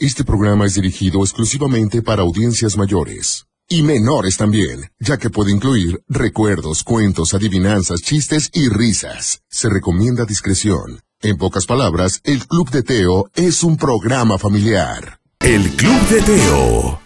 Este programa es dirigido exclusivamente para audiencias mayores. Y menores también, ya que puede incluir recuerdos, cuentos, adivinanzas, chistes y risas. Se recomienda discreción. En pocas palabras, el Club de Teo es un programa familiar. El Club de Teo.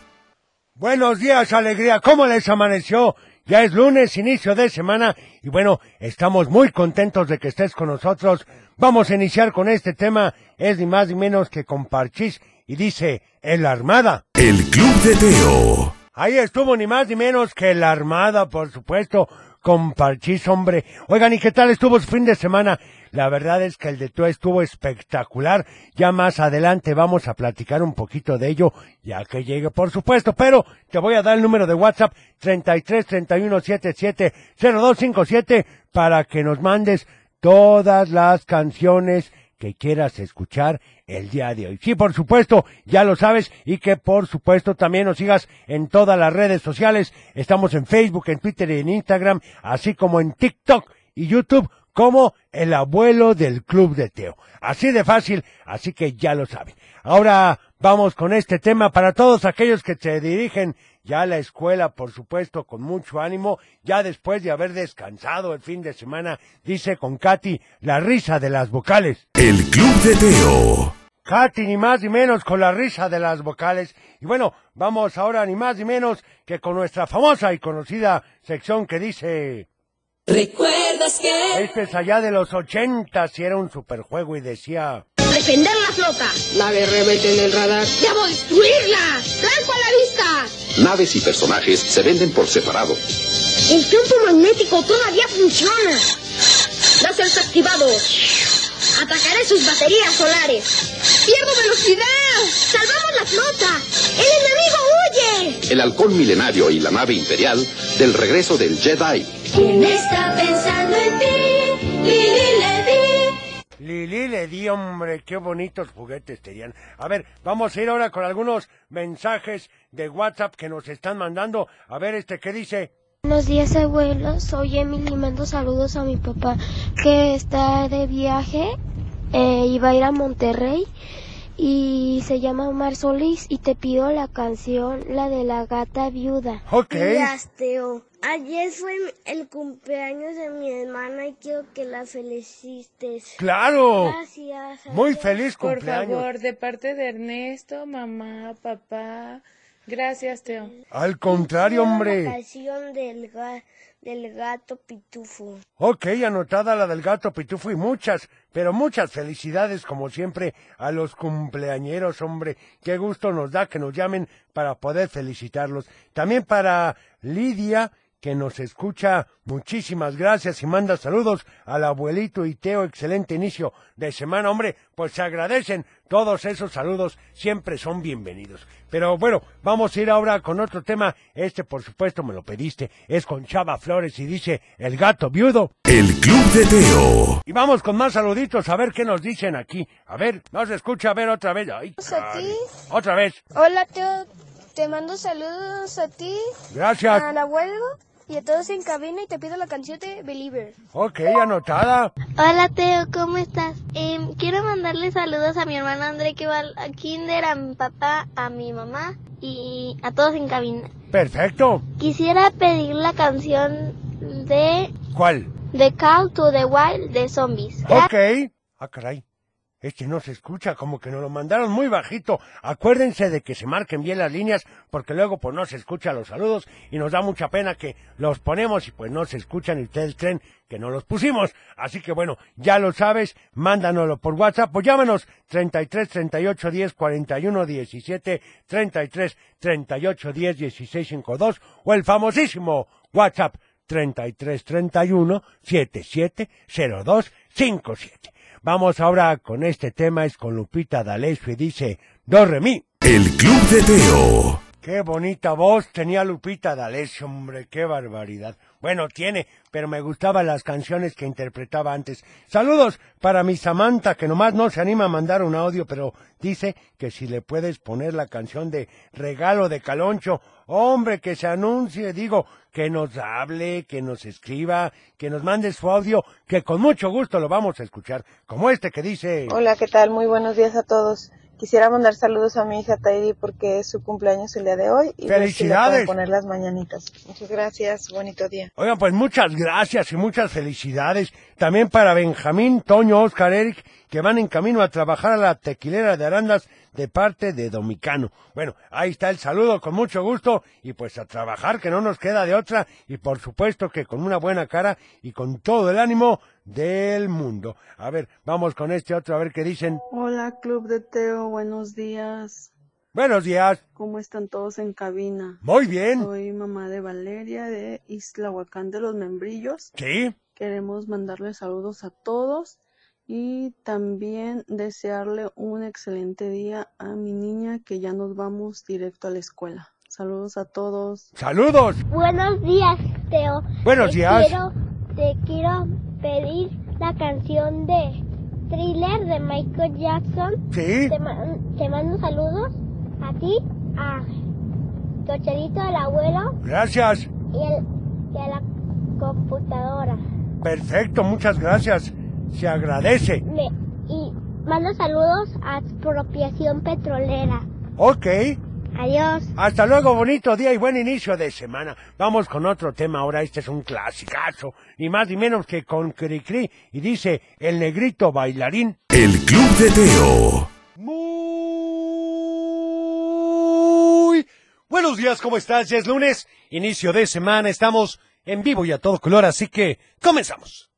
Buenos días, alegría. ¿Cómo les amaneció? Ya es lunes, inicio de semana, y bueno, estamos muy contentos de que estés con nosotros. Vamos a iniciar con este tema, es ni más ni menos que con Parchís, y dice, el Armada. El Club de Teo. Ahí estuvo ni más ni menos que la Armada, por supuesto, con Parchís, hombre. Oigan, ¿y qué tal estuvo su fin de semana? La verdad es que el de Teo estuvo espectacular. Ya más adelante vamos a platicar un poquito de ello, ya que llegue, por supuesto. Pero te voy a dar el número de WhatsApp 33 31 77 0257 para que nos mandes todas las canciones que quieras escuchar el día de hoy. Sí, por supuesto, ya lo sabes y que por supuesto también nos sigas en todas las redes sociales. Estamos en Facebook, en Twitter y en Instagram, así como en TikTok y YouTube como el abuelo del Club de Teo. Así de fácil, así que ya lo saben. Ahora vamos con este tema para todos aquellos que se dirigen ya la escuela, por supuesto, con mucho ánimo, ya después de haber descansado el fin de semana, dice con Katy, la risa de las vocales. El Club de Teo. Katy, ni más ni menos con la risa de las vocales. Y bueno, vamos ahora ni más ni menos que con nuestra famosa y conocida sección que dice... ¿Recuerdas que? Este es allá de los ochentas y era un superjuego y decía... Defender la flota. Nave rebelde en el radar. ¡Debo destruirla! ¡Blanco a la vista! Naves y personajes se venden por separado. El campo magnético todavía funciona. Láseres activados. Atacaré sus baterías solares. ¡Pierdo velocidad! ¡Salvamos la flota! ¡El enemigo huye! El halcón milenario y la nave imperial del regreso del Jedi. ¿Quién está pensando en ti? Lili. Lili le di, hombre, qué bonitos juguetes tenían. A ver, vamos a ir ahora con algunos mensajes de WhatsApp que nos están mandando. A ver, este, ¿qué dice? Buenos días, abuelo. Soy Emily. Mando saludos a mi papá que está de viaje eh, y va a ir a Monterrey. Y se llama Omar Solís. Y te pido la canción, la de la gata viuda. Ok. Teo. Ayer fue el cumpleaños de mi hermana y quiero que la felicites. ¡Claro! Gracias. Muy feliz Por cumpleaños. favor, de parte de Ernesto, mamá, papá. Gracias, Teo. Al contrario, Quiero La hombre. canción del, ga- del gato pitufo. Ok, anotada la del gato pitufo y muchas, pero muchas felicidades como siempre a los cumpleañeros, hombre. Qué gusto nos da que nos llamen para poder felicitarlos. También para Lidia, que nos escucha. Muchísimas gracias y manda saludos al abuelito y Teo. Excelente inicio de semana, hombre. Pues se agradecen todos esos saludos. Siempre son bienvenidos. Pero bueno, vamos a ir ahora con otro tema. Este, por supuesto, me lo pediste. Es con Chava Flores y dice El gato viudo. El Club de Teo. Y vamos con más saluditos a ver qué nos dicen aquí. A ver, no se escucha, a ver otra vez. Ay, a ti. Otra vez. Hola, Teo. Te mando saludos a ti, Gracias. al abuelo y a todos en cabina y te pido la canción de Believer. Ok, anotada. Hola, Teo. ¿Cómo estás? Em, quiero mandarle saludos a mi hermano André que va a kinder, a mi papá, a mi mamá y a todos en cabina. Perfecto. Quisiera pedir la canción de ¿Cuál? The Call to the Wild de Zombies. Ok. Ah, caray. Este no se escucha, como que nos lo mandaron muy bajito. Acuérdense de que se marquen bien las líneas, porque luego pues no se escuchan los saludos y nos da mucha pena que los ponemos y pues no se escuchan y ustedes creen que no los pusimos. Así que bueno, ya lo sabes, mándanoslo por WhatsApp o llámanos 33 38 10 41 17 33 38 10 16 52 o el famosísimo WhatsApp 33 31 77 02 57. Vamos ahora con este tema, es con Lupita D'Alessio y dice, Do re mi. El Club de Teo. Qué bonita voz tenía Lupita D'Alessio, hombre, qué barbaridad. Bueno, tiene, pero me gustaban las canciones que interpretaba antes. Saludos para mi Samantha, que nomás no se anima a mandar un audio, pero dice que si le puedes poner la canción de Regalo de Caloncho, hombre, que se anuncie, digo, que nos hable, que nos escriba, que nos mande su audio, que con mucho gusto lo vamos a escuchar, como este que dice... Hola, ¿qué tal? Muy buenos días a todos. Quisiera mandar saludos a mi hija Tairi porque es su cumpleaños el día de hoy y ver si le pueden ¡Felicidades! poner las mañanitas. Muchas gracias, bonito día. Oigan, pues muchas gracias y muchas felicidades. También para Benjamín, Toño, Oscar, Eric, que van en camino a trabajar a la tequilera de Arandas de parte de Domicano. Bueno, ahí está el saludo con mucho gusto y pues a trabajar que no nos queda de otra y por supuesto que con una buena cara y con todo el ánimo del mundo. A ver, vamos con este otro a ver qué dicen. Hola, Club de Teo, buenos días. Buenos días. ¿Cómo están todos en cabina? Muy bien. Soy mamá de Valeria de Islahuacán de los Membrillos. Sí. Queremos mandarle saludos a todos y también desearle un excelente día a mi niña que ya nos vamos directo a la escuela. Saludos a todos. Saludos. Buenos días, Teo. Buenos Te días. quiero- te quiero pedir la canción de Thriller de Michael Jackson. Sí. Te, ma- te mando saludos a ti, a Cocherito, al abuelo Gracias. y, el- y a la computadora. Perfecto, muchas gracias. Se agradece. Me- y mando saludos a Expropiación Petrolera. Ok. Adiós. Hasta luego, bonito día y buen inicio de semana. Vamos con otro tema ahora, este es un clasicazo, ni más ni menos que con Cricri, y dice El Negrito Bailarín. El Club de Teo. Muy buenos días, ¿cómo estás? Ya es lunes, inicio de semana, estamos en vivo y a todo color, así que comenzamos.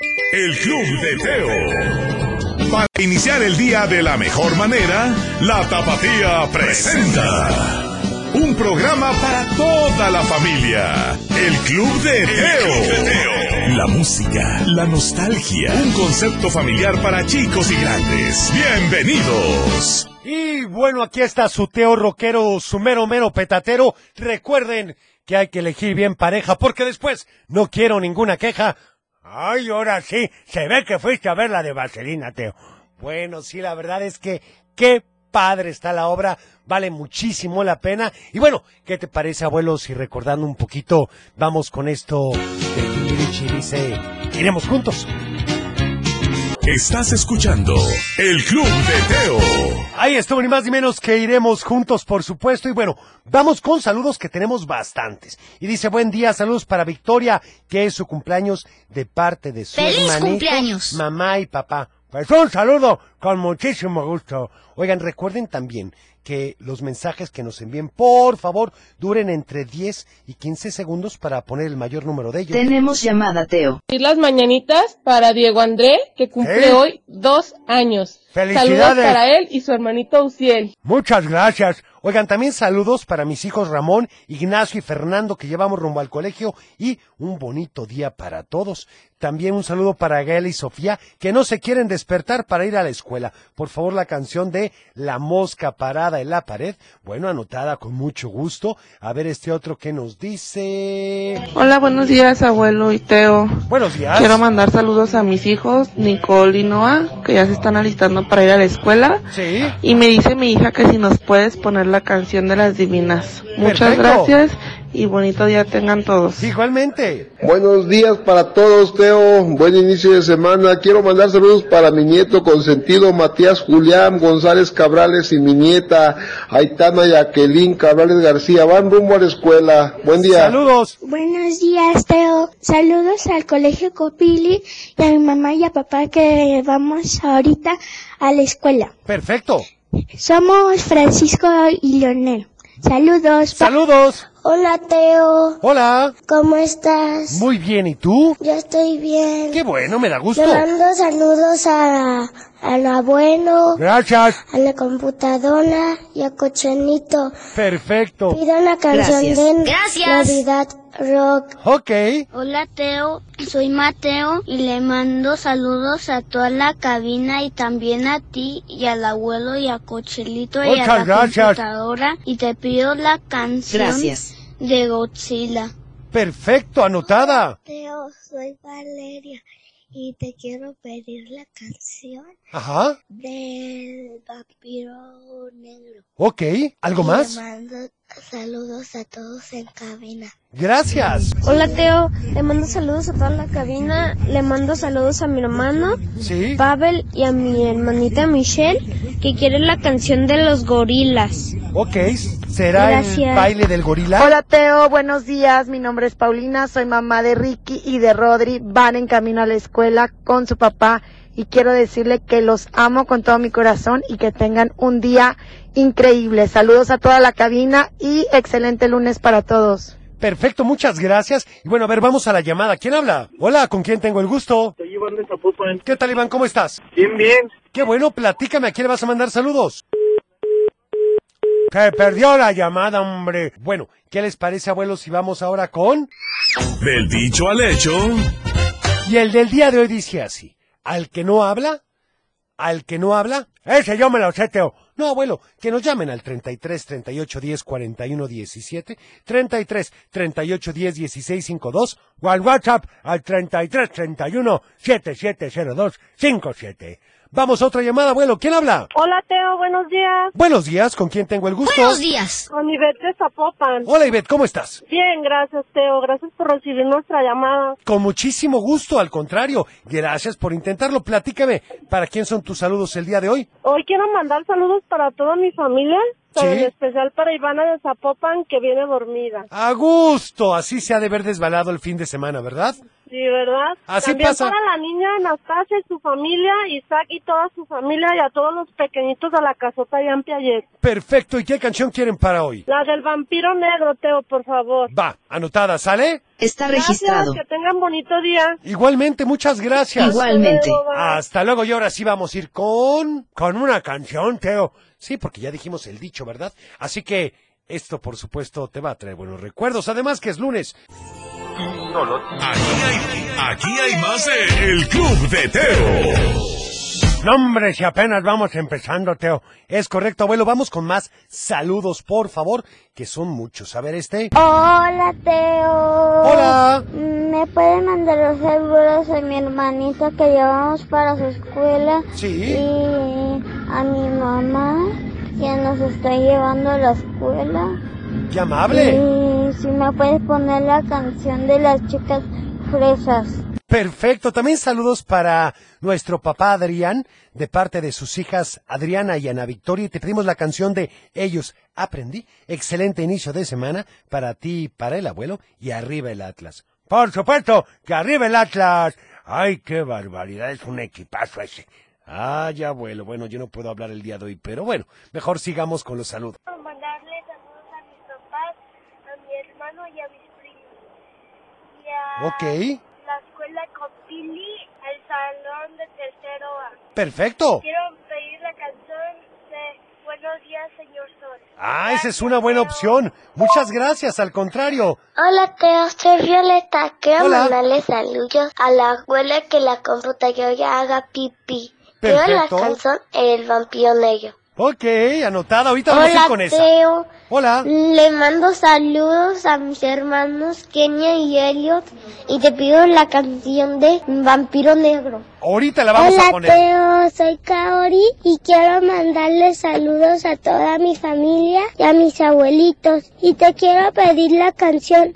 El Club de Teo. Para iniciar el día de la mejor manera, la Tapatía presenta un programa para toda la familia. El Club de Teo. La música, la nostalgia, un concepto familiar para chicos y grandes. Bienvenidos. Y bueno, aquí está su Teo rockero, su mero mero petatero. Recuerden que hay que elegir bien pareja porque después no quiero ninguna queja. Ay, ahora sí, se ve que fuiste a ver la de Vaselina, Teo. Bueno, sí, la verdad es que qué padre está la obra, vale muchísimo la pena. Y bueno, ¿qué te parece, abuelo, si recordando un poquito vamos con esto de Timbiriche dice, iremos juntos? Estás escuchando El Club de Teo. Ahí estuvo ni más ni menos que iremos juntos, por supuesto. Y bueno, vamos con saludos que tenemos bastantes. Y dice, buen día, saludos para Victoria, que es su cumpleaños de parte de su ¡Feliz hermanito, cumpleaños! mamá y papá. Pues un saludo con muchísimo gusto. Oigan, recuerden también que los mensajes que nos envíen, por favor, duren entre 10 y 15 segundos para poner el mayor número de ellos. Tenemos llamada, Teo. Y las mañanitas para Diego André, que cumple ¿Eh? hoy dos años. ¡Felicidades! Saludos para él y su hermanito Uciel. Muchas gracias. Oigan, también saludos para mis hijos Ramón, Ignacio y Fernando que llevamos rumbo al colegio y un bonito día para todos. También un saludo para Gael y Sofía que no se quieren despertar para ir a la escuela. Por favor, la canción de La mosca parada en la pared. Bueno, anotada con mucho gusto. A ver este otro que nos dice. Hola, buenos días, abuelo y Teo. Buenos días. Quiero mandar saludos a mis hijos, Nicole y Noah, que ya se están alistando para ir a la escuela. Sí. Y me dice mi hija que si nos puedes poner la canción de las divinas. Muchas Perfecto. gracias y bonito día tengan todos. Igualmente. Buenos días para todos, Teo. Buen inicio de semana. Quiero mandar saludos para mi nieto consentido Matías Julián González Cabrales y mi nieta Aitana Jacqueline Cabrales García. Van rumbo a la escuela. Buen día. Saludos. Buenos días, Teo. Saludos al colegio Copili y a mi mamá y a papá que vamos ahorita a la escuela. Perfecto. Somos Francisco y Leonel. Saludos. Saludos. Hola, Teo. Hola. ¿Cómo estás? Muy bien, ¿y tú? Yo estoy bien. Qué bueno, me da gusto. Le mando saludos a, al abuelo, Gracias. a la computadora y a Cochenito. Perfecto. Pido una canción Gracias. de Gracias. Navidad Rock. Ok. Hola Teo, soy Mateo y le mando saludos a toda la cabina y también a ti y al abuelo y a Cochelito y Muchas a la gracias. computadora y te pido la canción Gracias. de Godzilla. Perfecto, anotada. Teo, soy Valeria y te quiero pedir la canción Ajá. del vampiro negro. Ok, ¿algo más? Mando saludos a todos en cabina. Gracias. Hola Teo, le mando saludos a toda la cabina, le mando saludos a mi hermano Sí. Pavel y a mi hermanita Michelle que quiere la canción de los gorilas. Ok, ¿será el baile del gorila? Hola Teo, buenos días. Mi nombre es Paulina, soy mamá de Ricky y de Rodri. Van en camino a la escuela con su papá y quiero decirle que los amo con todo mi corazón y que tengan un día increíble. Saludos a toda la cabina y excelente lunes para todos. Perfecto, muchas gracias. Y bueno, a ver, vamos a la llamada. ¿Quién habla? Hola, ¿con quién tengo el gusto? Soy Iván de Zapopan. ¿Qué tal, Iván? ¿Cómo estás? Bien, bien. Qué bueno, platícame, ¿a quién le vas a mandar saludos? Se perdió la llamada, hombre. Bueno, ¿qué les parece, abuelos, si vamos ahora con...? Del dicho al hecho. Y el del día de hoy dice así. Al que no habla, al que no habla, ese yo me lo sé, Teo. No, abuelo, que nos llamen al 33 38 10 41 17, 33 38 10 16 52 o al WhatsApp al 33 31 7702 57. Vamos a otra llamada, abuelo. ¿Quién habla? Hola Teo, buenos días. Buenos días, ¿con quién tengo el gusto? Con Ivette de Zapopan. Hola, Ivette, ¿cómo estás? Bien, gracias Teo, gracias por recibir nuestra llamada. Con muchísimo gusto, al contrario. Gracias por intentarlo. Platícame, ¿para quién son tus saludos el día de hoy? Hoy quiero mandar saludos para toda mi familia, pero Sí. en especial para Ivana de Zapopan que viene dormida. A gusto, así se ha de ver desbalado el fin de semana, ¿verdad? Sí, ¿verdad? Así También pasa. para la niña Anastasia y su familia, Isaac y toda su familia y a todos los pequeñitos de la casota allá en Piaget. Perfecto, ¿y qué canción quieren para hoy? La del vampiro negro, Teo, por favor. Va, anotada, ¿sale? Está Gracias, que tengan bonito día. Igualmente, muchas gracias. Igualmente. Hasta luego, bye. Hasta luego, y ahora sí vamos a ir con... con una canción, Teo. Sí, porque ya dijimos el dicho, ¿verdad? Así que esto, por supuesto, te va a traer buenos recuerdos. Además que es lunes. Aquí hay, aquí hay más de El Club de Teo. No, hombre, si apenas vamos empezando, Teo. Es correcto, abuelo. Vamos con más saludos, por favor, que son muchos. A ver, este... Hola Teo. Hola. ¿Me puede mandar los saludos a mi hermanita que llevamos para su escuela? Sí. Y a mi mamá que nos está llevando a la escuela. ¡Qué amable! Y si me puedes poner la canción de las chicas fresas. Perfecto. También saludos para nuestro papá Adrián, de parte de sus hijas Adriana y Ana Victoria. Y te pedimos la canción de Ellos Aprendí. Excelente inicio de semana para ti y para el abuelo. Y arriba el Atlas. Por supuesto, que arriba el Atlas. Ay, qué barbaridad. Es un equipazo ese. Ay, abuelo. Bueno, yo no puedo hablar el día de hoy, pero bueno, mejor sigamos con los saludos. Quiero mandarle saludos a mis papás, a mi hermano y a mis primos. Ok. la escuela con Pili, al salón de tercero A. Perfecto. Quiero pedir la canción de Buenos días, señor Sol. Ah, esa es una buena opción. Muchas gracias, al contrario. Hola Teo, soy Violeta. Quiero Hola. mandarle saludos a la abuela que la computadora haga pipí. Quiero la Perfecto. canción El vampiro negro. Ok, anotada. Ahorita vamos a ir Hola con esa. Teo. Hola. Le mando saludos a mis hermanos Kenia y Elliot y te pido la canción de Vampiro Negro. Ahorita la vamos Hola a poner. Teo, soy Kaori y quiero mandarle saludos a toda mi familia y a mis abuelitos. Y te quiero pedir la canción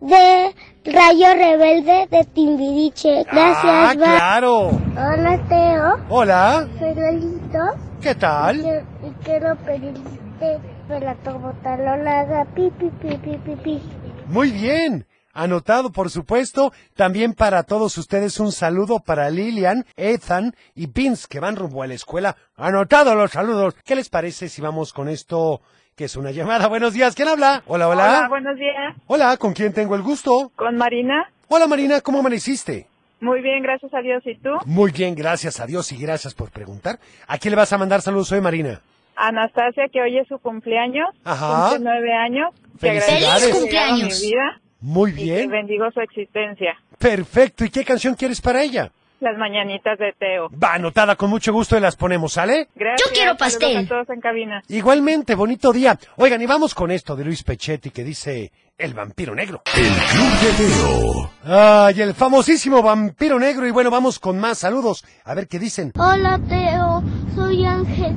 de Rayo Rebelde de Timbiriche. Gracias, Ah, claro. Hola Teo, Hola. soy Lolito ¿Qué tal? y quiero pedirte que la haga pi pi pi pi pi pi. Muy bien. Anotado, por supuesto. También para todos ustedes un saludo para Lilian, Ethan y Vince que van rumbo a la escuela. Anotado los saludos. ¿Qué les parece si vamos con esto que es una llamada? Buenos días. ¿Quién habla? Hola, hola. Hola, buenos días. Hola, ¿con quién tengo el gusto? Con Marina. Hola, Marina. ¿Cómo amaneciste? Muy bien, gracias a Dios. ¿Y tú? Muy bien, gracias a Dios y gracias por preguntar. ¿A quién le vas a mandar saludos hoy, Marina? Anastasia, que hoy es su cumpleaños. Ajá. Cumple nueve años. ¡Feliz cumpleaños! Mi vida Muy y que bien. bendigo su existencia. Perfecto. ¿Y qué canción quieres para ella? Las mañanitas de Teo. Va anotada con mucho gusto y las ponemos, ¿sale? Gracias. Saludos a todos en cabina. Igualmente, bonito día. Oigan, y vamos con esto de Luis Pechetti que dice El vampiro negro. El Club de Teo. Ay, el famosísimo vampiro negro. Y bueno, vamos con más saludos. A ver qué dicen. Hola Teo, soy Ángel.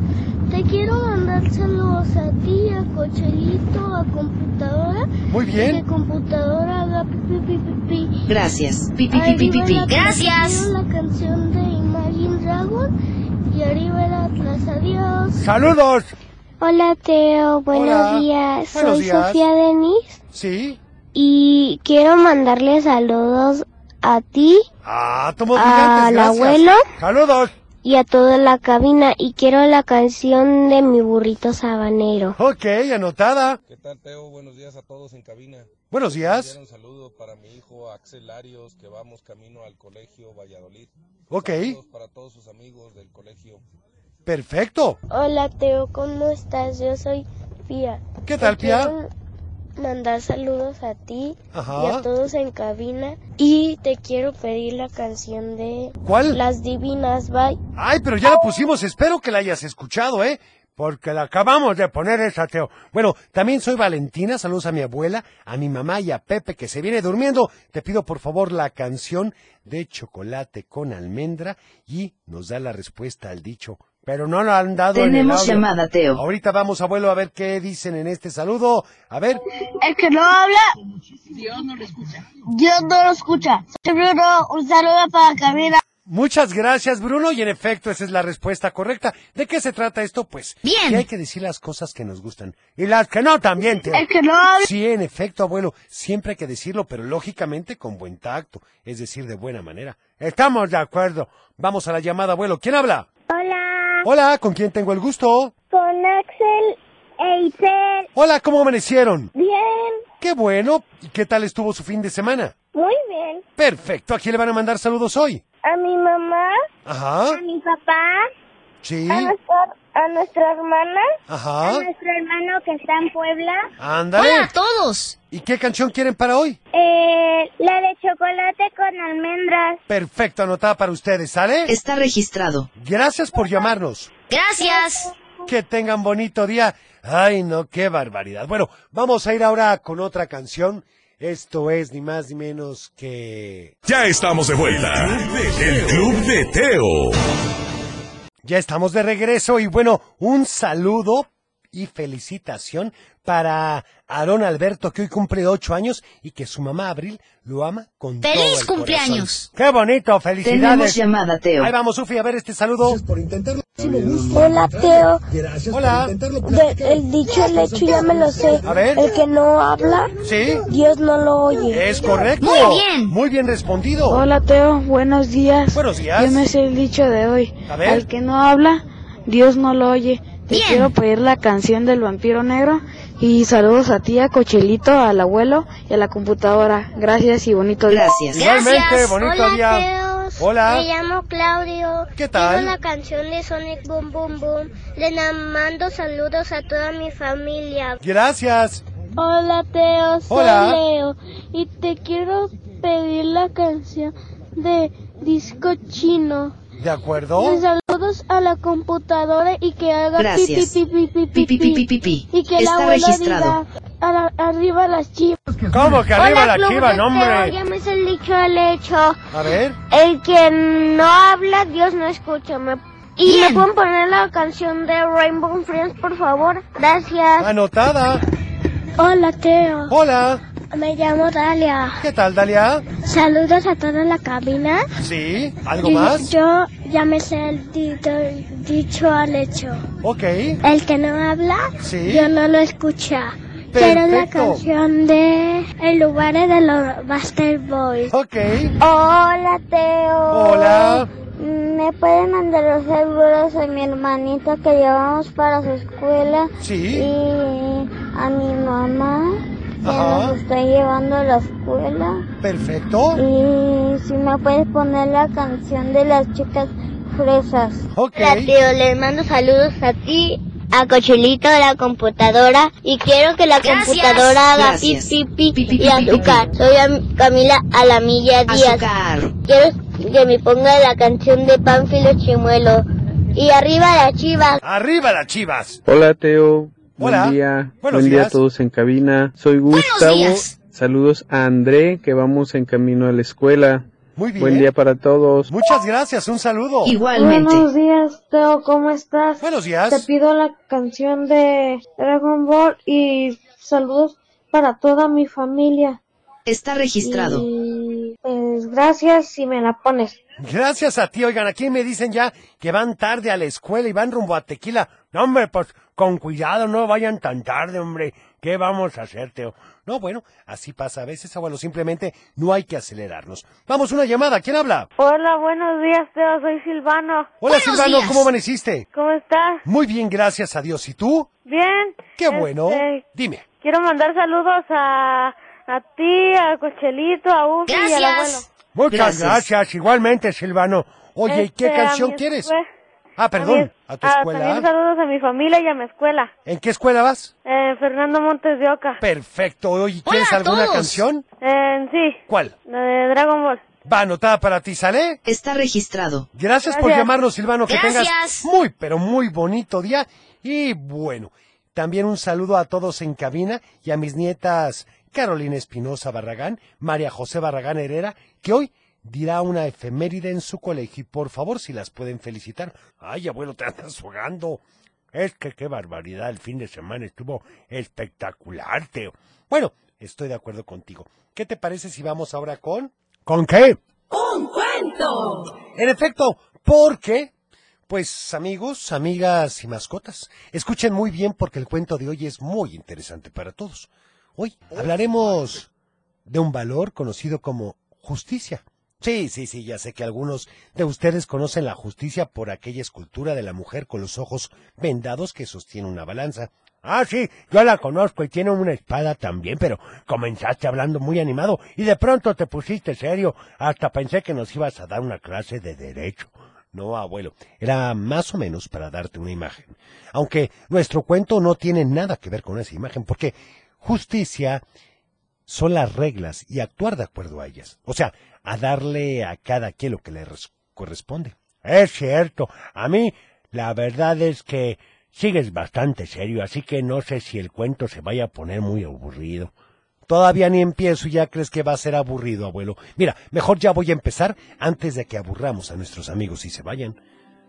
Te te quiero mandar saludos a ti, a Cochelito, a computadora. Muy bien. Y que computadora haga pi, pi, pi, pi, pi. Gracias. Pi, pi, pi, pi, pi, pi. Arriba la Gracias. canción, la canción de Imagine Dragon y arriba el Atlas. Adiós. ¡Saludos! Hola Teo, buenos Hola. días. Buenos Soy días. Sofía Denis Sí. y quiero mandarle saludos a ti Ah, Al gracias. abuelo. Saludos. Y a toda la cabina y quiero la canción de mi burrito sabanero. Ok, anotada. ¿Qué tal, Teo? Buenos días a todos en cabina. Buenos días. Enviar Un saludo para mi hijo Axel Arios, que vamos camino al colegio Valladolid. Ok. Saludos para todos sus amigos del colegio. Perfecto. Hola Teo, ¿cómo estás? Yo soy Pía. ¿Qué tal, quiero mandar saludos a ti Ajá. y a todos en cabina y te quiero pedir la canción de ¿Cuál? Las Divinas Bye. Ay, pero ya la pusimos. Espero que la hayas escuchado, ¿eh? Porque la acabamos de poner esa, Teo. Bueno, también soy Valentina. Saludos a mi abuela, a mi mamá y a Pepe que se viene durmiendo. Te pido por favor la canción de chocolate con almendra y nos da la respuesta al dicho. Pero no lo han dado en el Tenemos audio. llamada, Teo. Ahorita vamos, abuelo, a ver qué dicen en este saludo. A ver. El que no habla, Dios no lo escucha. Dios no lo escucha. Bruno, un saludo para Camila. Muchas gracias, Bruno, y en efecto, esa es la respuesta correcta. ¿De qué se trata esto? Pues, Bien. que hay que decir las cosas que nos gustan. Y las que no también, Teo. El que no habla- Sí, en efecto, abuelo, siempre hay que decirlo, pero lógicamente con buen tacto, es decir, de buena manera. Estamos de acuerdo. Vamos a la llamada, abuelo. ¿Quién habla? Hola, Hola, ¿con quién tengo el gusto? con Axel e Itzel. Hola, ¿cómo amanecieron? Bien, Qué bueno. ¿Y qué tal estuvo su fin de semana? muy bien. Perfecto. ¿A quién le van a mandar saludos hoy? A mi mamá, Ajá. a mi papá, Sí. a, nuestra, a nuestra hermana, Ajá. a nuestro hermano que está en Puebla. Ándale. Hola a todos. ¿Y qué canción quieren para hoy? Eh, la de chocolate con almendras. Perfecto, anotada para ustedes, ¿sale? Está registrado. Gracias por llamarnos. Gracias. Que tengan bonito día. Ay, no, qué barbaridad. Bueno, vamos a ir ahora con otra canción. Esto es ni más ni menos que... Ya estamos de vuelta. El Club de Teo. Ya estamos de regreso y bueno, un saludo y felicitación para Aarón Alberto que hoy cumple ocho años y que su mamá Abril lo ama con ¡Feliz todo el cumpleaños! corazón. ¡Qué bonito! ¡Felicidades! Tenemos llamada, Teo. Ahí vamos, Sufi, a ver este saludo. Hola, Teo. Hola. De- el dicho el hecho ya me lo sé. A ver. El que no habla, ¿Sí? Dios no lo oye. Es correcto. Muy bien. Muy bien respondido. Hola Teo, buenos días. Buenos días. Yo me sé el dicho de hoy. A ver. Al que no habla, Dios no lo oye. Te Bien. quiero pedir la canción del vampiro negro y saludos a ti, a Cochelito, al abuelo y a la computadora. Gracias y bonito día. Gracias. Igualmente, bonito Hola, día. Teos. Hola. Me llamo Claudio. ¿Qué tal? Quiero la canción de Sonic Boom Boom Boom. Le mando saludos a toda mi familia. Gracias. Hola, Teo. Soy Hola. Leo. Y te quiero pedir la canción de Disco Chino. ¿De acuerdo? Y saludos a la computadora y que haga Gracias. pi, pi, pi. Y que Está abuelo registrado. diga a la- arriba las chivas. ¿Cómo que arriba Hola, la Club chiva? de No, Teo, hombre. Ya me el dicho al hecho. A ver. El que no habla, Dios no escucha. Me- Y Bien. me pueden poner la canción de Rainbow Friends, por favor. Gracias. Anotada. Hola, Teo. Hola. Me llamo Dalia. ¿Qué tal, Dalia? Saludos a toda la cabina. Sí. ¿Algo más? Yo ya me sé el dito- dicho al hecho. Ok. El que no habla, Sí. yo no lo escucha. Quiero la Perfecto. canción de El lugar de los Buster Boys. Ok. Hola, Teo. Hola. ¿Me pueden mandar los seguros a mi hermanita que llevamos para su escuela? Sí. Y a mi mamá Ajá. nos está llevando a la escuela. Perfecto. Y si me puedes poner la canción de las chicas fresas. Ok. Hola, tío. Les mando saludos a ti, a Cochelito, a la computadora. Y quiero que la Gracias. computadora haga pi, Gracias. pi, pi, Pi, pi, y azúcar. Soy Am- Camila Alamilla Díaz. Azúcar. Quiero que me ponga la canción de Pánfilo Chimuelo. Y arriba la chiva. Arriba las chivas. Hola Teo, Hola. buen día, Buenos buen día días. a todos en cabina. Soy Gustavo. Saludos a André que vamos en camino a la escuela. Muy bien. Buen día para todos. Muchas gracias, un saludo. Buenos días, Teo, ¿cómo estás? Buenos días. Te pido la canción de Dragon Ball y saludos para toda mi familia. Está registrado. Y pues gracias si me la pones. Gracias a ti, oigan, aquí me dicen ya que van tarde a la escuela y van rumbo a Tequila. No, hombre, pues con cuidado, no vayan tan tarde, hombre. ¿Qué vamos a hacer, Teo? No, bueno, así pasa a veces, abuelo, simplemente no hay que acelerarnos. Vamos, una llamada, ¿quién habla? Hola, buenos días, Teo, soy Silvano. Hola, Silvano, ¿cómo amaneciste? ¿Cómo estás? Muy bien, gracias a Dios. ¿Y tú? Bien. Qué bueno. Este, Dime. Quiero mandar saludos a, a ti, a Cochelito, a Ufi y al abuelo. Muchas gracias. igualmente, Silvano. Oye, ¿y qué Este, canción quieres? Ah, perdón, mi- a tu ah, escuela. También saludos a mi familia y a mi escuela. ¿En qué escuela vas? Eh, Fernando Montes de Oca. Perfecto. Oye, ¿quieres alguna canción? Eh, sí, ¿Cuál? la de Dragon Ball. Va anotada para ti, ¿sale? Está registrado. Gracias, por Gracias. llamarnos, Silvano. Que tengas Gracias. muy, pero muy bonito día. Y bueno, también un saludo a todos en cabina y a mis nietas Carolina Espinosa Barragán, María José Barragán Herrera, que hoy dirá una efeméride en su colegio. Y por favor, si las pueden felicitar. Ay, abuelo, te andas jugando. Es que qué barbaridad, el fin de semana estuvo espectacular, Teo. Bueno, estoy de acuerdo contigo. ¿Qué te parece si vamos ahora con... ¿Con qué? ¡Un cuento! En efecto, porque, pues amigos, amigas y mascotas, escuchen muy bien porque el cuento de hoy es muy interesante para todos. Hoy hablaremos de un valor conocido como justicia. Sí, sí, sí, ya sé que algunos de ustedes conocen la justicia por aquella escultura de la mujer con los ojos vendados que sostiene una balanza. Ah, sí, yo la conozco y tiene una espada también, pero comenzaste hablando muy animado y de pronto te pusiste serio. Hasta pensé que nos ibas a dar una clase de derecho. No, abuelo, era más o menos para darte una imagen. Aunque nuestro cuento no tiene nada que ver con esa imagen, porque justicia son las reglas y actuar de acuerdo a ellas. O sea, a darle a cada quien lo que le res- corresponde. Es cierto, a mí la verdad es que sigues bastante serio, así que no sé si el cuento se vaya a poner muy aburrido. Todavía ni empiezo y ya crees que va a ser aburrido, abuelo. Mira, mejor ya voy a empezar antes de que aburramos a nuestros amigos y se vayan.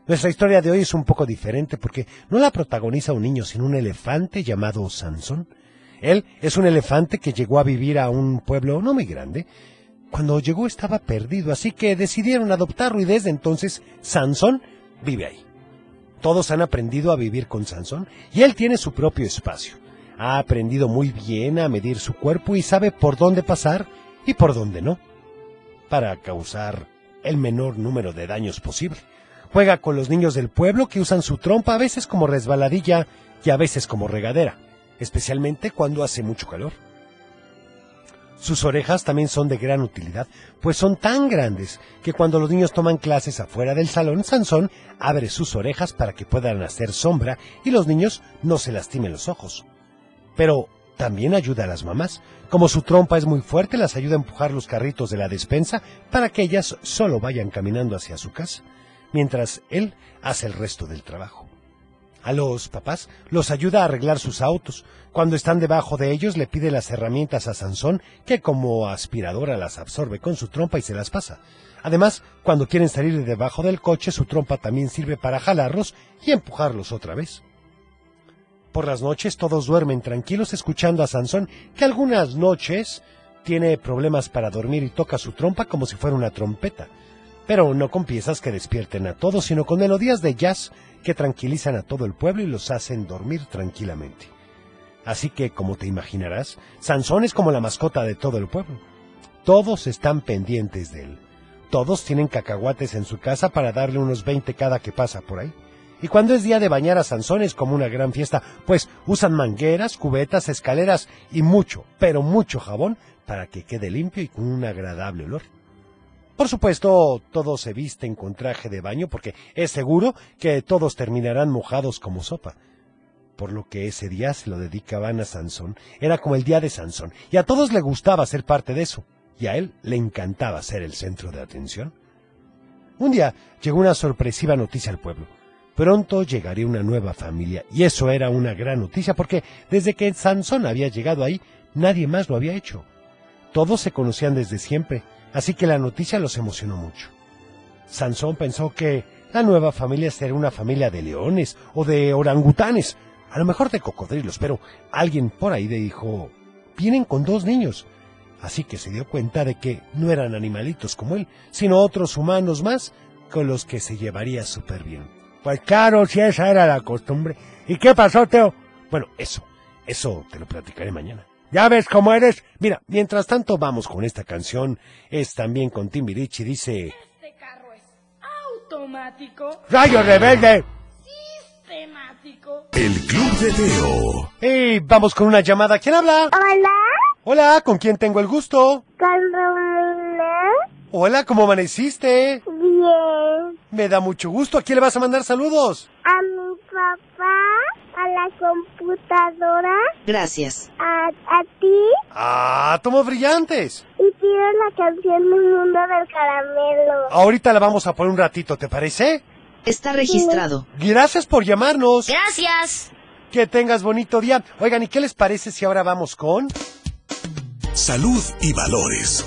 Nuestra historia de hoy es un poco diferente porque no la protagoniza un niño, sino un elefante llamado Sansón. Él es un elefante que llegó a vivir a un pueblo no muy grande. Cuando llegó estaba perdido, así que decidieron adoptarlo y desde entonces Sansón vive ahí. Todos han aprendido a vivir con Sansón y él tiene su propio espacio. Ha aprendido muy bien a medir su cuerpo y sabe por dónde pasar y por dónde no, para causar el menor número de daños posible. Juega con los niños del pueblo que usan su trompa a veces como resbaladilla y a veces como regadera, especialmente cuando hace mucho calor. Sus orejas también son de gran utilidad, pues son tan grandes que cuando los niños toman clases afuera del salón, Sansón abre sus orejas para que puedan hacer sombra y los niños no se lastimen los ojos. Pero también ayuda a las mamás. Como su trompa es muy fuerte, las ayuda a empujar los carritos de la despensa para que ellas solo vayan caminando hacia su casa, mientras él hace el resto del trabajo. A los papás los ayuda a arreglar sus autos. Cuando están debajo de ellos le pide las herramientas a Sansón, que como aspiradora las absorbe con su trompa y se las pasa. Además, cuando quieren salir de debajo del coche, su trompa también sirve para jalarlos y empujarlos otra vez. Por las noches todos duermen tranquilos escuchando a Sansón, que algunas noches tiene problemas para dormir y toca su trompa como si fuera una trompeta. Pero no con piezas que despierten a todos, sino con melodías de jazz que tranquilizan a todo el pueblo y los hacen dormir tranquilamente. Así que, como te imaginarás, Sansón es como la mascota de todo el pueblo. Todos están pendientes de él. Todos tienen cacahuates en su casa para darle unos 20 cada que pasa por ahí. Y cuando es día de bañar a Sansón es como una gran fiesta, pues usan mangueras, cubetas, escaleras y mucho, pero mucho jabón para que quede limpio y con un agradable olor. Por supuesto, todos se visten con traje de baño porque es seguro que todos terminarán mojados como sopa. Por lo que ese día se lo dedicaban a Sansón. Era como el día de Sansón. Y a todos le gustaba ser parte de eso. Y a él le encantaba ser el centro de atención. Un día llegó una sorpresiva noticia al pueblo. Pronto llegaría una nueva familia. Y eso era una gran noticia porque desde que Sansón había llegado ahí, nadie más lo había hecho. Todos se conocían desde siempre, Así que la noticia los emocionó mucho. Sansón pensó que la nueva familia sería una familia de leones o de orangutanes, a lo mejor de cocodrilos, pero alguien por ahí le dijo, vienen con dos niños. Así que se dio cuenta de que no eran animalitos como él, sino otros humanos más con los que se llevaría súper bien. Pues claro, si esa era la costumbre. ¿Y qué pasó, Teo? Bueno, eso, eso te lo platicaré mañana. ¿Ya ves cómo eres? Mira, mientras tanto vamos con esta canción. Es también con Timbiriche, dice... Automático. ¡Rayo rebelde! Sistemático. El Club de Teo. Y vamos con una llamada. ¿Quién habla? Hola, Hola, ¿con quién tengo el gusto? con Romina. Hola, ¿cómo amaneciste? Bien. Me da mucho gusto. ¿A quién le vas a mandar saludos? A la computadora, Gracias. a, a ti Ah, tomos brillantes. y pido la canción Mi Mundo del Caramelo. Ahorita la vamos a poner un ratito, ¿te parece? Está registrado. Gracias por llamarnos. Gracias. Que tengas bonito día. Oigan, ¿y qué les parece si ahora vamos con... Salud y valores.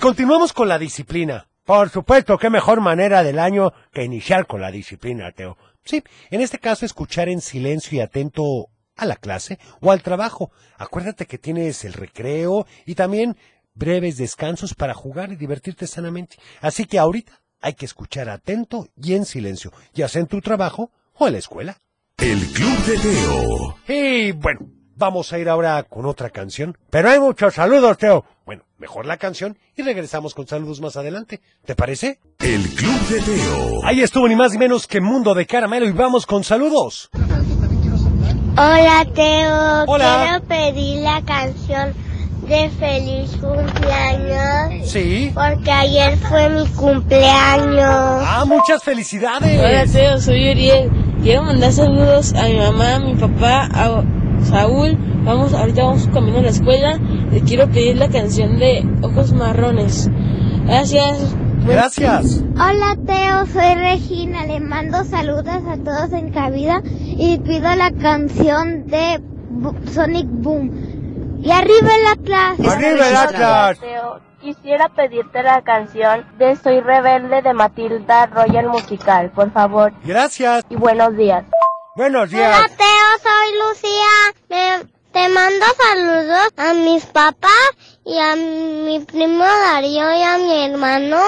Continuamos con la disciplina. Por supuesto, qué mejor manera del año que iniciar con la disciplina, Teo. Sí, en este caso escuchar en silencio y atento a la clase o al trabajo. Acuérdate que tienes el recreo y también breves descansos para jugar y divertirte sanamente. Así que ahorita hay que escuchar atento y en silencio, ya sea en tu trabajo o en la escuela. El Club de Teo. Y bueno, vamos a ir ahora con otra canción. Pero hay muchos saludos, Teo. Bueno, mejor la canción y regresamos con saludos más adelante. ¿Te parece? El Club de Teo. Ahí estuvo ni más ni menos que Mundo de Caramelo y vamos con saludos. Hola, Teo. Hola. Quiero pedir la canción de Feliz Cumpleaños. Sí. Porque ayer fue mi cumpleaños. Ah, muchas felicidades. Hola Teo, soy Uriel. Quiero mandar saludos a mi mamá, a mi papá, a Saúl. Vamos, ahorita vamos camino a la escuela. Le quiero pedir la canción de Ojos Marrones. Gracias. Gracias. Hola, Teo. Soy Regina. Le mando saludos a todos en cabida y pido la canción de Sonic Boom. Y arriba el Atlas. Arriba el Atlas. Teo, quisiera pedirte la canción de Soy Rebelde de Matilda Royal Musical, por favor. Gracias. Y buenos días. Buenos días. Hola, Teo. Soy Lucía. Me- te mando saludos a mis papás y a mi primo Darío y a mi hermano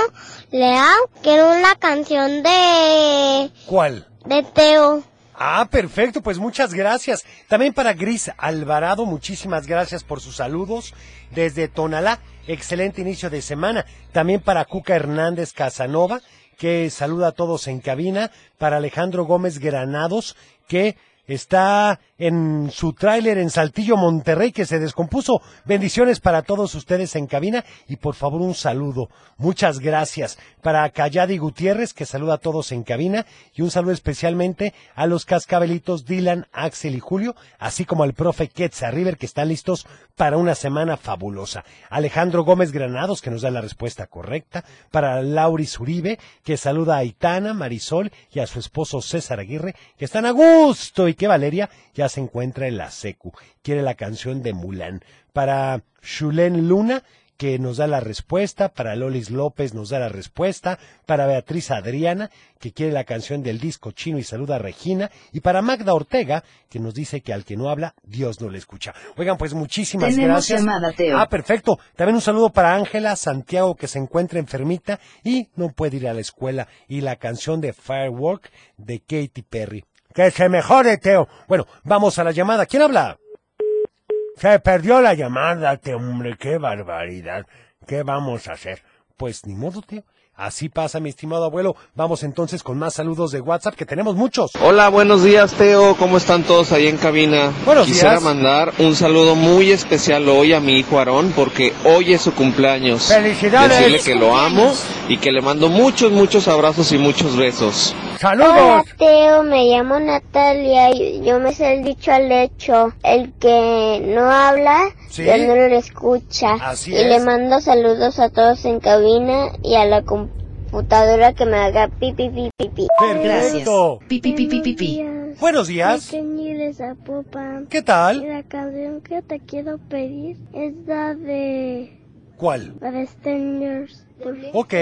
Leao. Quiero la canción de, ¿Cuál? de Teo. Ah, perfecto, pues muchas gracias. También para Gris Alvarado, muchísimas gracias por sus saludos desde Tonalá. Excelente inicio de semana. También para Cuca Hernández Casanova, que saluda a todos en cabina. Para Alejandro Gómez Granados, que está en su tráiler en Saltillo, Monterrey, que se descompuso. Bendiciones para todos ustedes en cabina y por favor un saludo. Muchas gracias. Para Cayadi Gutiérrez, que saluda a todos en cabina y un saludo especialmente a los cascabelitos Dylan, Axel y Julio, así como al profe Quetzal River, que están listos para una semana fabulosa. Alejandro Gómez Granados, que nos da la respuesta correcta. Para Lauris Uribe, que saluda a Aitana, Marisol y a su esposo César Aguirre, que están a gusto y que Valeria ya se encuentra en la secu. Quiere la canción de Mulan. Para Shulen Luna, que nos da la respuesta, para Lolis López nos da la respuesta, para Beatriz Adriana, que quiere la canción del disco chino y saluda a Regina, y para Magda Ortega, que nos dice que al que no habla, Dios no le escucha. Oigan, pues muchísimas Tenemos gracias. llamada, Teo. Ah, perfecto. También un saludo para Ángela Santiago, que se encuentra enfermita y no puede ir a la escuela, y la canción de Firework de Katy Perry. Que se mejore, Teo. Bueno, vamos a la llamada. ¿Quién habla? Se perdió la llamada, Teo, hombre. Qué barbaridad. ¿Qué vamos a hacer? Pues ni modo, Teo. Así pasa, mi estimado abuelo. Vamos entonces con más saludos de WhatsApp, que tenemos muchos. Hola, buenos días Teo, ¿cómo están todos ahí en cabina? Buenos Quisiera días. mandar un saludo muy especial hoy a mi hijo Aarón porque hoy es su cumpleaños. ¡Felicidades! Decirle que lo amo y que le mando muchos, muchos abrazos y muchos besos. Hola, Teo, me llamo Natalia y yo me sé el dicho al hecho. El que no habla, Sí. ya no lo escucha. Así y es. le mando saludos a todos en cabina y a la computadora que me haga pipi pipi pipi. Perfecto. Pipi, pipi, pipi. Buenos días. ¿Qué tal? La canción que te quiero pedir es la de ¿Cuál? La de Strangers. Ok.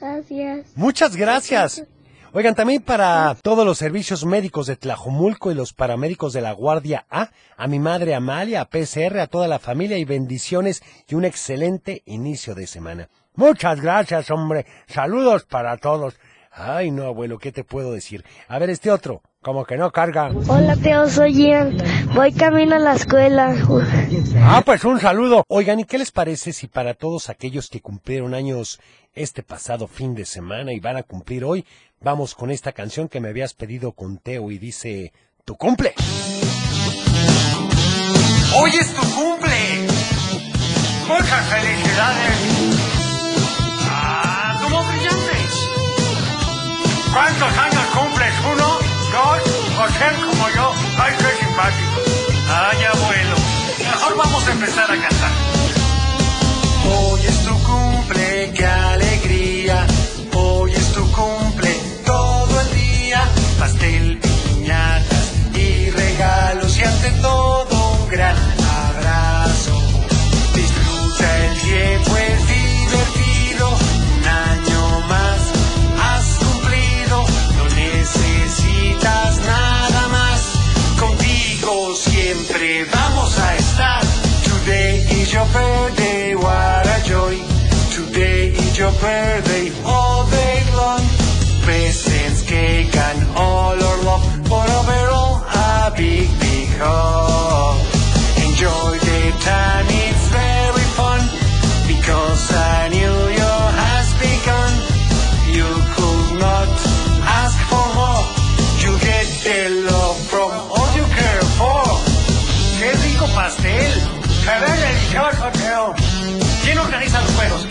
Gracias. Muchas gracias. Oigan, también para todos los servicios médicos de Tlajomulco y los paramédicos de la Guardia A, a mi madre Amalia, a PCR, a toda la familia y bendiciones y un excelente inicio de semana. Muchas gracias, hombre. Saludos para todos. Ay, no, abuelo, ¿qué te puedo decir? A ver, este otro, como que no carga. Hola, Teo, soy Ian. Voy camino a la escuela. Ah, pues un saludo. Oigan, ¿y qué les parece si para todos aquellos que cumplieron años este pasado fin de semana y van a cumplir hoy, vamos con esta canción que me habías pedido con Teo y dice, tu cumple. Hoy es tu cumple. Muchas felicidades. Ah, como brillantes. ¿Cuántos años cumples? ¿Uno? ¿Dos? ¿O ser como yo? Ay, qué simpático. Ay, abuelo. Mejor vamos a empezar a cantar. Hoy es tu cumple, gran abrazo. Disfruta el tiempo, es divertido. Un año más has cumplido. No necesitas nada más. Contigo siempre vamos a estar. Today is your birthday, what a joy. Today is your birthday, all day long. Presents, cake, and all our love. But overall, a big, big hug. Time, it's very fun. Because a new year has begun. You could not ask for more. You get the love from all you care for. ¡Qué rico pastel! ¡Se ve delicioso, Teo! ¿Quién organiza los juegos?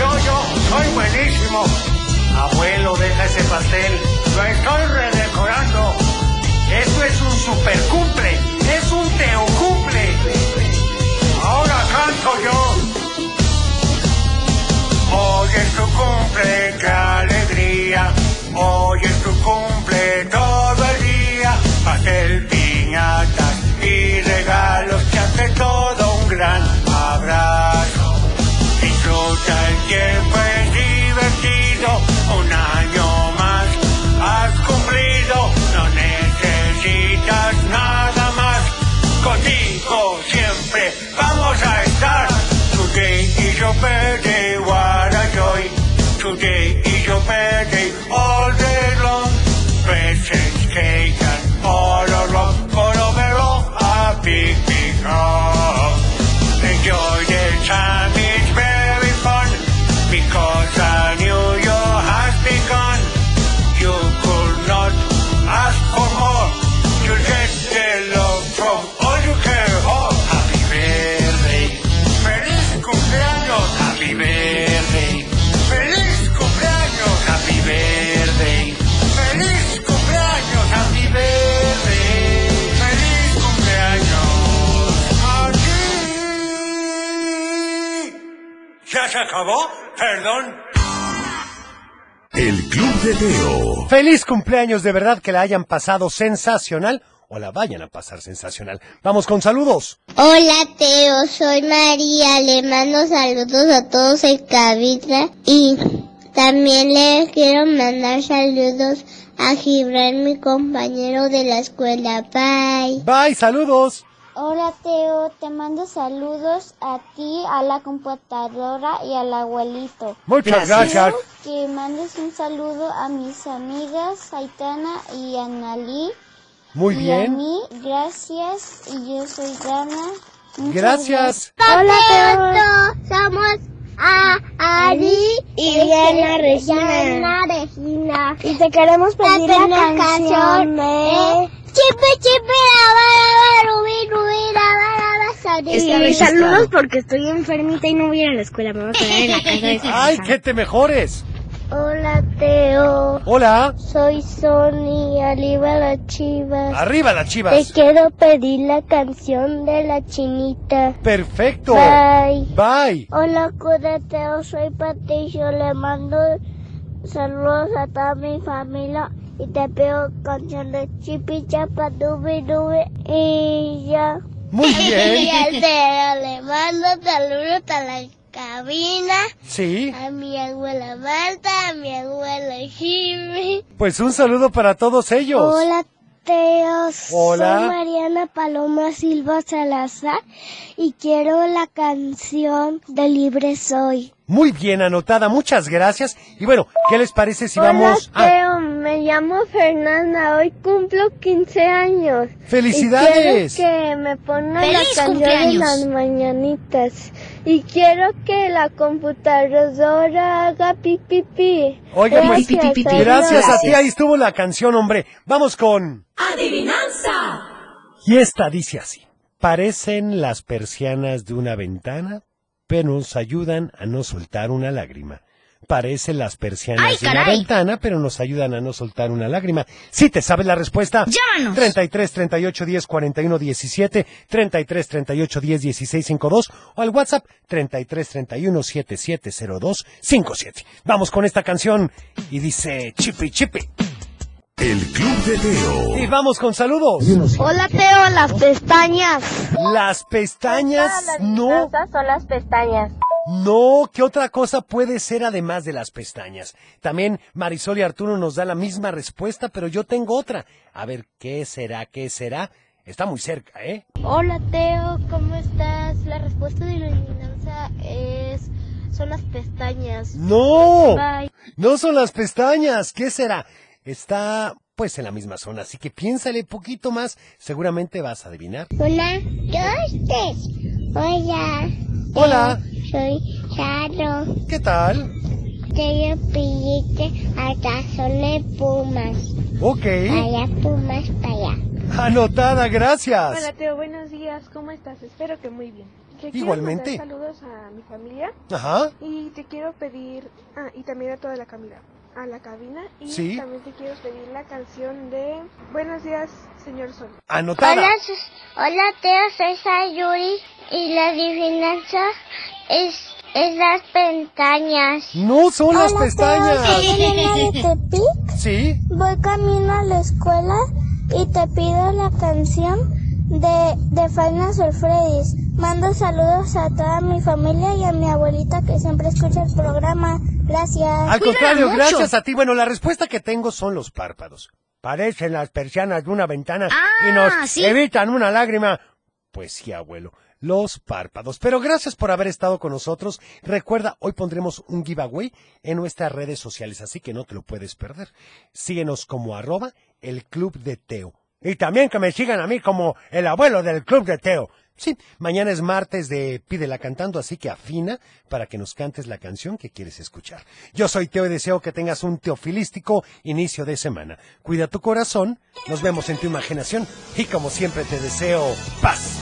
Yo, yo, soy buenísimo. Abuelo, deja ese pastel. Lo estoy redecorando. Esto es un super cumple. Canto yo. Hoy es tu cumple, qué alegría. Hoy es tu cumple, todo el día. Pastel, piñatas y regalos que hace todo un gran abrazo. Disfruta el tiempo, acabó? Perdón. El Club de Teo. Feliz cumpleaños, de verdad que la hayan pasado sensacional o la vayan a pasar sensacional. Vamos con saludos. Hola Teo, soy María, le mando saludos a todos en cabina y también le quiero mandar saludos a Gibran, mi compañero de la escuela. Bye. Bye, saludos. Hola Teo, te mando saludos a ti, a la computadora y al abuelito. Muchas gracias. Quiero que mandes un saludo a mis amigas Aitana y Analí. Muy Y a bien. mí, gracias. Y yo soy Dana. Muchas Gracias. Hola Teo, somos a Ari y Diana Regina. Regina. Y te queremos pedir la canción la Rubí la Registrado. saludos porque estoy enfermita y no voy a ir a la escuela, me voy a quedar en la casa de ¡Ay, que te mejores! Hola Teo. Hola. Soy Sony, arriba las chivas. Arriba las Te chivas. quiero pedir la canción de la chinita. Perfecto. Bye. Bye. Hola, Teo, soy Patricio. Le mando saludos a toda mi familia y te pido canción de Chipi Chapa Dubi Dubi y ya. Muy bien. Y al Teo le mando saludos a la cabina, Sí. a mi abuela Marta, a mi abuela Jimmy. Pues un saludo para todos ellos. Hola, Teos. Hola. Soy Mariana Paloma Silva Salazar y quiero la canción de Libre Soy. Muy bien anotada, muchas gracias. Y bueno, ¿qué les parece si Hola, vamos a... Teo. Me llamo Fernanda. Hoy cumplo 15 años. ¡Felicidades! Y quiero que me pongan la ¡Feliz canción de las mañanitas. Y quiero que la computadora haga pipi pi. Oiga, pues, Gracias, gracias a ti, ahí estuvo la canción, hombre. Vamos con... Adivinanza. Y esta dice así. Parecen las persianas de una ventana, pero nos ayudan a no soltar una lágrima. Parecen las persianas ¡Ay, de una ventana, pero nos ayudan a no soltar una lágrima. Si te sabes la respuesta, Llámanos. 33 38 10 41 17, 33 38 10 16 52 o al WhatsApp 33 31 7702 57. Vamos con esta canción y dice Chipi Chipi. El Club de Teo. Y vamos con saludos. Hola, Teo, las pestañas. Las pestañas, no. Esas son las pestañas. No, ¿qué otra cosa puede ser además de las pestañas? También Marisol y Arturo nos da la misma respuesta, pero yo tengo otra. A ver, ¿qué será? ¿Qué será? Está muy cerca, ¿eh? Hola, Teo, ¿cómo estás? La respuesta de la adivinanza es... son las pestañas. No, Bye. no son las pestañas. ¿Qué será? Está pues en la misma zona, así que piénsale poquito más. Seguramente vas a adivinar. Una, dos, tres. Hola. Hola. Soy Charo. ¿Qué tal? Te pillete hasta son de Pumas. Ok. Allá Pumas, para allá. Anotada, gracias. Hola Teo, buenos días, ¿cómo estás? Espero que muy bien. Te quiero Igualmente. saludos a mi familia Ajá. y te quiero pedir, ah, y también a toda la cabina, a la cabina y Sí. también te quiero pedir la canción de Buenos días, señor Sol. Anotada. Hola, hola Teo, soy Sayuri y la adivinanza es, es las pestañas. No son las Hola, pestañas. Tepic. Sí. Voy camino a la escuela y te pido la canción de, de Final Freddy's. Mando saludos a toda mi familia y a mi abuelita que siempre escucha el programa. Gracias. Al contrario, gracias a ti. Bueno, la respuesta que tengo son los párpados. Parecen las persianas de una ventana y Ah, nos sí. evitan una lágrima. Pues sí, abuelo, los párpados. Pero gracias por haber estado con nosotros. Recuerda, hoy pondremos un giveaway en nuestras redes sociales, así que no te lo puedes perder. Síguenos como arroba el Club de Teo. Y también que me sigan a mí como el abuelo del Club de Teo. Sí, mañana es martes de Pídela cantando, así que afina para que nos cantes la canción que quieres escuchar. Yo soy Teo y deseo que tengas un teofilístico inicio de semana. Cuida tu corazón, nos vemos en tu imaginación y como siempre te deseo paz.